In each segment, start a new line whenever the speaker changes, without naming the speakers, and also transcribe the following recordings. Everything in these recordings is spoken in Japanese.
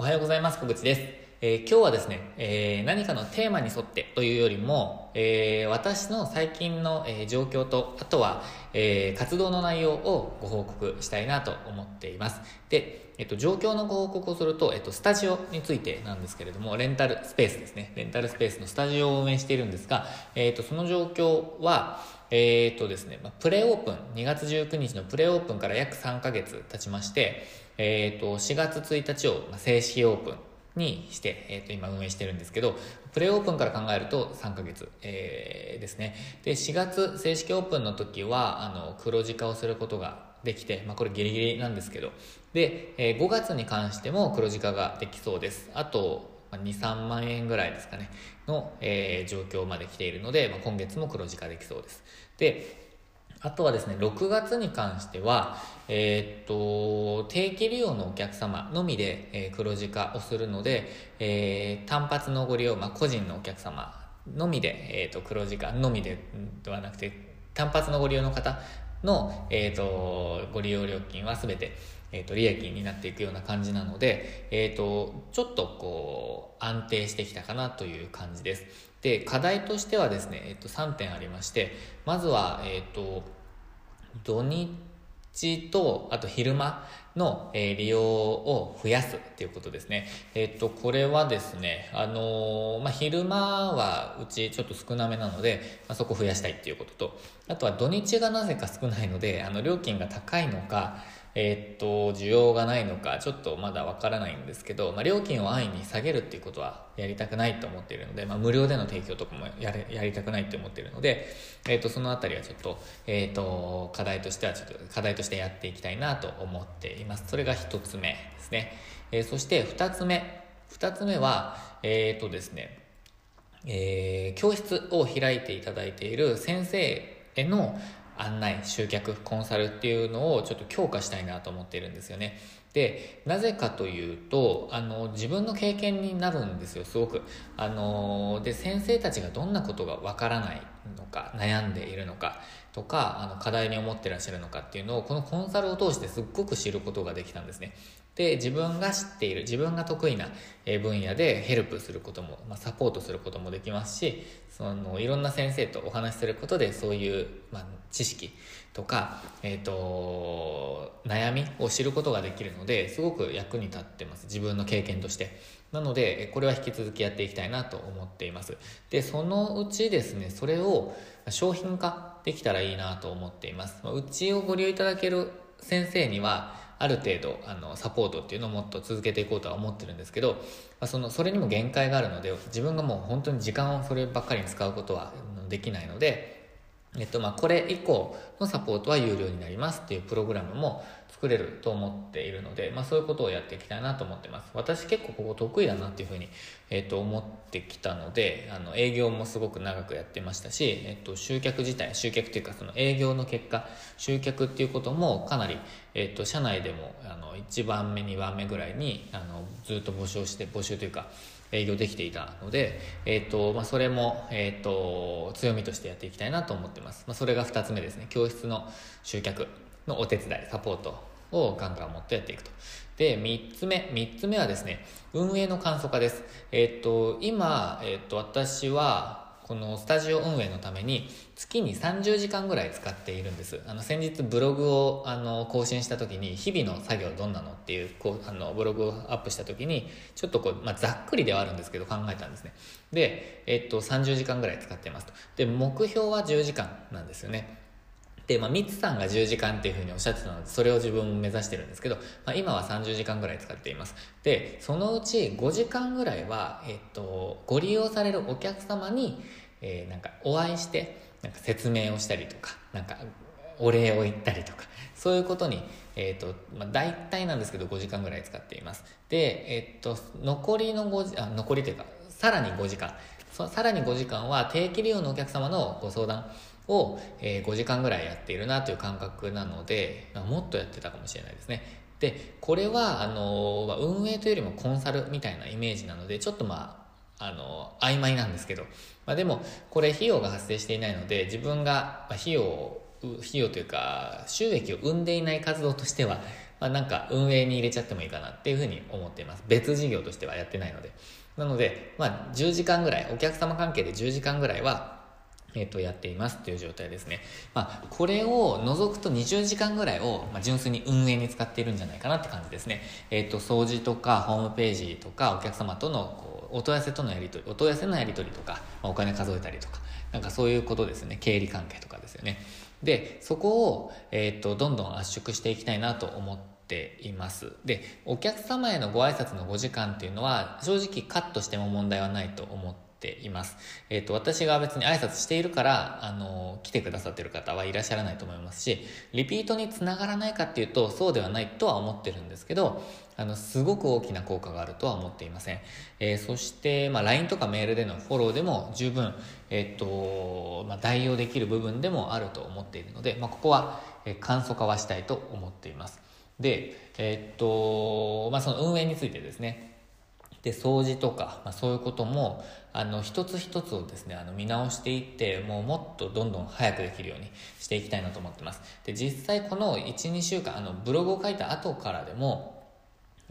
おはようございます。小口です。えー今日はですね、えー何かのテーマに沿ってというよりも、えー私の最近の、え状況と、あとは、え活動の内容をご報告したいなと思っています。で、えっと、状況のご報告をすると、えっと、スタジオについてなんですけれども、レンタルスペースですね。レンタルスペースのスタジオを運営しているんですが、えっと、その状況は、えっとですね、プレオープン、2月19日のプレオープンから約3ヶ月経ちまして、えっと、4月1日を正式オープンにして、えっと、今運営してるんですけど、プレオープンから考えると3ヶ月、えーですね。で、4月正式オープンの時は、あの、黒字化をすることができて、まあ、これギリギリなんですけど、で、えー5月に関しても黒字化ができそうです。あと、まあ2、3万円ぐらいですかね、の、えー状況まで来ているので、まあ、今月も黒字化できそうです。で、あとはですね、6月に関しては、えーっと、定期利用のお客様のみで、えー黒字化をするので、えー単発のご利用、まあ、個人のお客様のみで、えっと、黒字化のみでではなくて、単発のご利用の方の、えっと、ご利用料金は全て、えっと、利益になっていくような感じなので、えっと、ちょっとこう、安定してきたかなという感じです。で、課題としてはですね、えっと、3点ありまして、まずは、えっと、土日と、あと昼間の、えー利用を増やすっていうことですね。えっと、これはですね、あのーまあ、昼間はうちちょっと少なめなので、まあ、そこ増やしたいっていうことと、あとは土日がなぜか少ないので、あの、料金が高いのか、えっと、需要がないのか、ちょっとまだわからないんですけど、まあ、料金を安易に下げるっていうことはやりたくないと思っているので、まあ、無料での提供とかもやれやりたくないって思っているので、えっと、そのあたりはちょっと、えっと、課題としてはちょっと、課題としてやっていきたいなと思っています。それが一つ目ですね。えーそして二つ目。二つ目は、えっとですね、えー教室を開いていただいている先生への案内、集客、コンサルっていうのをちょっと強化したいなと思っているんですよね。で、なぜかというと、あの、自分の経験になるんですよ、すごく。あの、で、先生たちがどんなことがわからないのか、悩んでいるのか、とか、あの、課題に思ってらっしゃるのかっていうのを、このコンサルを通してすっごく知ることができたんですね。で、自分が知っている、自分が得意な分野でヘルプすることも、まあ、サポートすることもできますし、その、いろんな先生とお話しすることで、そういう、まあ、知識とか、えっ、と、悩みを知ることができるので、すごく役に立ってます。自分の経験として。なので、これは引き続きやっていきたいなと思っています。で、そのうちですね、それを商品化できたらいいなと思っています。まうちをご利用いただける先生には、ある程度あのサポートっていうのをもっと続けていこうとは思ってるんですけど、まあ、そのそれにも限界があるので自分がもう本当に時間をそればっかりに使うことはできないので、えっとまあ、これ以降のサポートは有料になりますっていうプログラムも作れると思っているので、まあ、そういうことをやっていきたいなと思ってます。私結構ここ得意だなっていうふうに、えっと、思ってきたのであの営業もすごく長くやってましたし、えっと、集客自体集客っていうかその営業の結果集客っていうこともかなり、えっと、社内でもあの1番目2番目ぐらいにあのずっと募集して募集というか営業できていたので、えっとまあ、それも、えっと強みとしてやっていきたいなと思ってます、まあ、それが2つ目ですね。教室の集客のお手伝いサポートをガンガン持ってやっていくと。で3つ目3つ目はですね運営の簡素化です。えっと今、えっと私はこのスタジオ運営のために月に30時間ぐらい使っているんです。あの先日ブログをあの更新した時に日々の作業どんなのっていうこうあのブログをアップした時にちょっとこう、まあ、ざっくりではあるんですけど考えたんですね。で、えっと30時間ぐらい使ってますと。で、目標は10時間なんですよね。で、まあ、ミツさんが10時間っていうふうにおっしゃってたので、それを自分も目指してるんですけど、まあ、今は30時間ぐらい使っています。で、そのうち5時間ぐらいは、えっと、ご利用されるお客様に、えーなんかお会いして、なんか説明をしたりとか、なんかお礼を言ったりとか、そういうことに、えっ、と、まあ、大体なんですけど5時間ぐらい使っています。で、えっ、と、残りの5時、あ、残りというか、さらに5時間。そさらに5時間は定期利用のお客様のご相談を、えー5時間ぐらいやっているなという感覚なので、まあもっとやってたかもしれないですね。で、これは、あのまあ運営というよりもコンサルみたいなイメージなので、ちょっとまあ、あの曖昧なんですけど、まあ、でもこれ費用が発生していないので自分がま費用を費用というか収益を生んでいない活動としてはまあ、なんか運営に入れちゃってもいいかなっていうふうに思っています。別事業としてはやってないので。なので、まあ、10時間ぐらい、お客様関係で10時間ぐらいは、えっ、と、やっていますという状態ですね。まあ、これを除くと20時間ぐらいを、まあ、純粋に運営に使っているんじゃないかなって感じですね。えっ、と、掃除とか、ホームページとか、お客様との、こう、お問い合わせとのやり取り、お問い合わせのやり取りとか、まあ、お金数えたりとか、なんかそういうことですね。経理関係とかですよね。で、そこを、えっ、と、どんどん圧縮していきたいなと思ってています。で、お客様へのご挨拶の5時間っていうのは、正直カットしても問題はないと思ってています。えっ、ー、と、私が別に挨拶しているから、あの、来てくださってる方はいらっしゃらないと思いますし、リピートにつながらないかっていうと、そうではないとは思ってるんですけど、あの、すごく大きな効果があるとは思っていません。えー、そして、まあ、LINE とかメールでのフォローでも十分、えっ、ー、と、まあ、代用できる部分でもあると思っているので、まあ、ここは、え簡素化はしたいと思っています。で、えっと、まあ、その運営についてですね、で掃除とか、まあ、そういうこともあの一つ一つをですねあの見直していってもうもっとどんどん早くできるようにしていきたいなと思ってます。で実際この12週間あのブログを書いた後からでも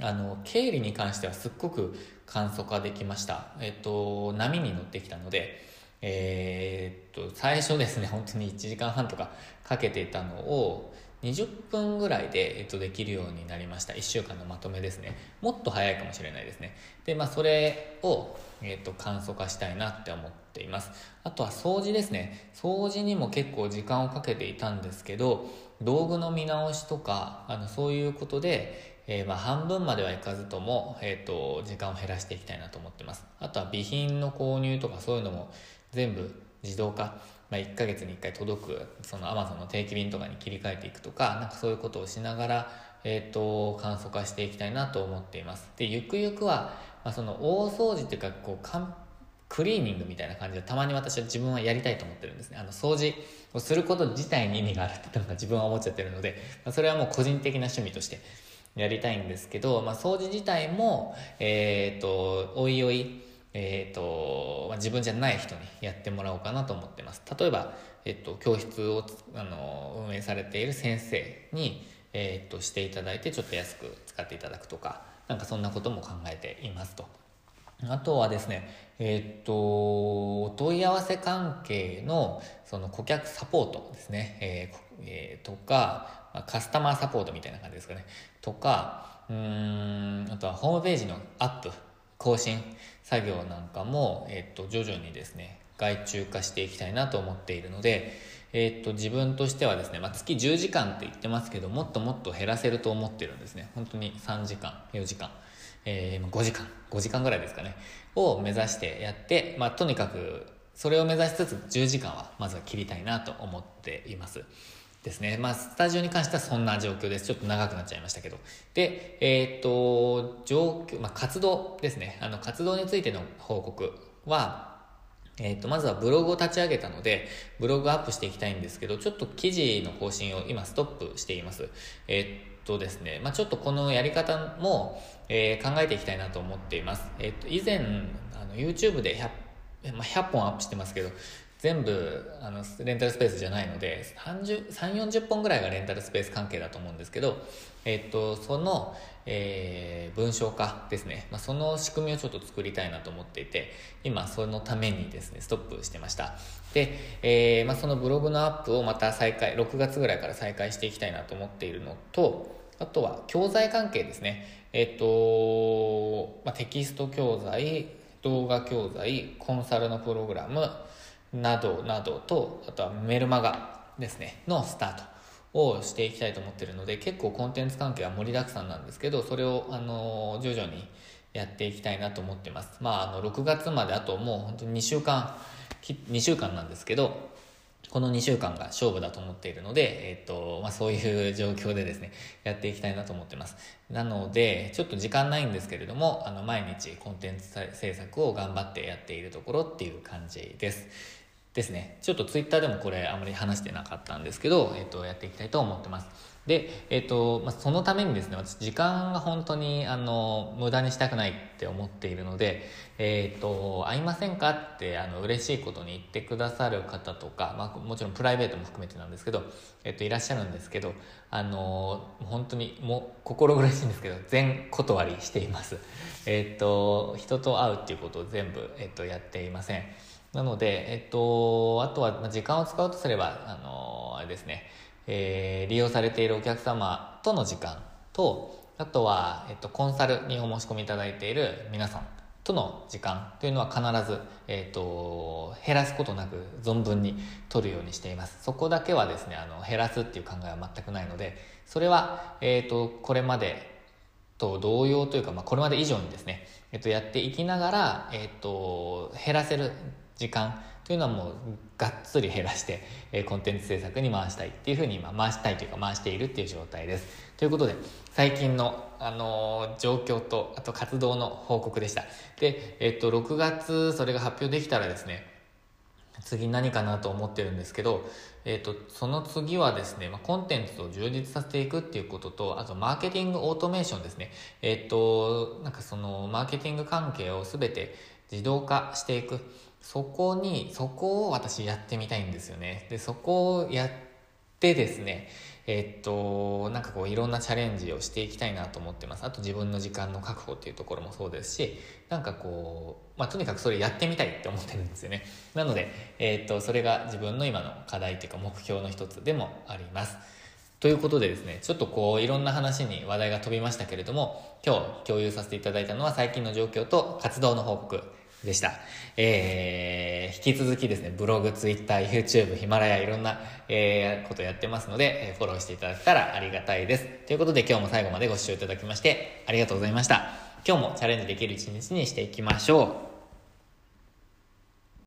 あの経理に関してはすっごく簡素化できました。えっと波に乗ってきたのでえー、っと最初ですね本当に1時間半とかかけていたのを20分ぐらいで、えっと、できるようになりました。1週間のまとめですね。もっと早いかもしれないですね。で、まあ、それを、えっと、簡素化したいなって思っています。あとは掃除ですね。掃除にも結構時間をかけていたんですけど、道具の見直しとか、あの、そういうことで、えー、まあ半分まではいかずとも、えっ、と、時間を減らしていきたいなと思ってます。あとは備品の購入とかそういうのも全部自動化まあ、1ヶ月に1回届くその Amazon の定期便とかに切り替えていくとかなんかそういうことをしながら、えーと、簡素化していきたいなと思っています。でゆくゆくは、まあ、その大掃除っていうかこうかんクリーニングみたいな感じでたまに私は自分はやりたいと思ってるんですね。あの掃除をすること自体に意味があるってなんか自分は思っちゃってるので、まあ、それはもう個人的な趣味としてやりたいんですけど、まあ、掃除自体もえっ、ー、とおいおいえーとまあ、自分じゃない人にやってもらおうかなと思ってます。例えば、えーと、教室をあの運営されている先生に、えーと、していただいてちょっと安く使っていただくとかなんかそんなことも考えていますと。あとはですねえっ、とお問い合わせ関係のその顧客サポートですね、えーえー、とかカスタマーサポートみたいな感じですかね。とかうんあとはホームページのアップ更新作業なんかも、えっと、徐々にですね外注化していきたいなと思っているので、えっと、自分としてはですね、まあ、月10時間って言ってますけどもっともっと減らせると思ってるんですね。本当に3時間4時間、えー、5時間5時間ぐらいですかねを目指してやって、まあ、とにかくそれを目指しつつ10時間はまずは切りたいなと思っています。ですね。まあ、スタジオに関してはそんな状況です。ちょっと長くなっちゃいましたけど。で、えー、っと、状況、まあ、活動ですね。あの、活動についての報告は、え、っと、まずはブログを立ち上げたので、ブログアップしていきたいんですけど、ちょっと記事の更新を今ストップしています。え、っとですね、まあ、ちょっとこのやり方も、えー、考えていきたいなと思っています。えっと、以前、あの、YouTube で100、まあ、100本アップしてますけど、全部あのレンタルスペースじゃないので3 4 0本ぐらいがレンタルスペース関係だと思うんですけど、えっと、その、えー、文章化ですね、まあ、その仕組みをちょっと作りたいなと思っていて今そのためにですねストップしてました。で、えーまあ、そのブログのアップをまた再開6月ぐらいから再開していきたいなと思っているのとあとは教材関係ですね。えっと、まあ、テキスト教材動画教材コンサルのプログラムなどなどとあとはメルマガですねのスタートをしていきたいと思ってるので結構コンテンツ関係は盛りだくさんなんですけどそれをあの徐々にやっていきたいなと思ってますまああの6月まであともう本当に2週間2週間なんですけどこの2週間が勝負だと思っているので、えっ、と、まあ、そういう状況でですね、やっていきたいなと思ってます。なので、ちょっと時間ないんですけれども、あの、毎日コンテンツ制作を頑張ってやっているところっていう感じです。ですね。ちょっとツイッターでもこれあまり話してなかったんですけど、えっ、と、やっていきたいと思ってます。で、えっ、と、まあ、そのためにですね、私時間が本当に、あの、無駄にしたくないって思っているので、えっ、と、会いませんかって、あの、嬉しいことに言ってくださる方とか、まあ、もちろんプライベートも含めてなんですけど、えっ、と、いらっしゃるんですけど、あの、本当に、もう、心苦しいんですけど、全断りしています。えっ、と、人と会うっていうことを全部、えっ、と、やっていません。なので、えっと、あとは、時間を使うとすれば、あの、あれですね、えー、利用されているお客様との時間と、あとは、えっと、コンサルにお申し込みいただいている皆さんとの時間というのは必ず、えっと、減らすことなく存分に取るようにしています。そこだけはですね、あの、減らすっていう考えは全くないので、それは、えっと、これまでと同様というか、まあ、これまで以上にですね、えっと、やっていきながら、えっと、減らせる時間というのはもうがっつり減らして、えー、コンテンツ制作に回したいっていうふうに今回したいというか回しているっていう状態です。ということで最近の、あのー、状況とあと活動の報告でした。で、えっと6月それが発表できたらですね次何かなと思ってるんですけど、えっ、と、その次はですね、まあ、コンテンツを充実させていくっていうことと、あと、マーケティングオートメーションですね。えっ、と、なんかその、マーケティング関係をすべて自動化していく。そこに、そこを私やってみたいんですよね。で、そこをやってですね、えっと、なんかこういろんなチャレンジをしていきたいなと思ってます。あと自分の時間の確保っていうところもそうですし、なんかこう、まあとにかくそれやってみたいって思ってるんですよね。なので、えっと、それが自分の今の課題っていうか目標の一つでもあります。ということでですね、ちょっとこういろんな話に話題が飛びましたけれども、今日共有させていただいたのは最近の状況と活動の報告でした。えー、引き続きですね、ブログ、ツイッター、YouTube、ヒマラヤ、いろんな、えー、ことやってますので、えフォローしていただけたらありがたいです。ということで今日も最後までご視聴いただきまして、ありがとうございました。今日もチャレンジできる一日にしていきましょう。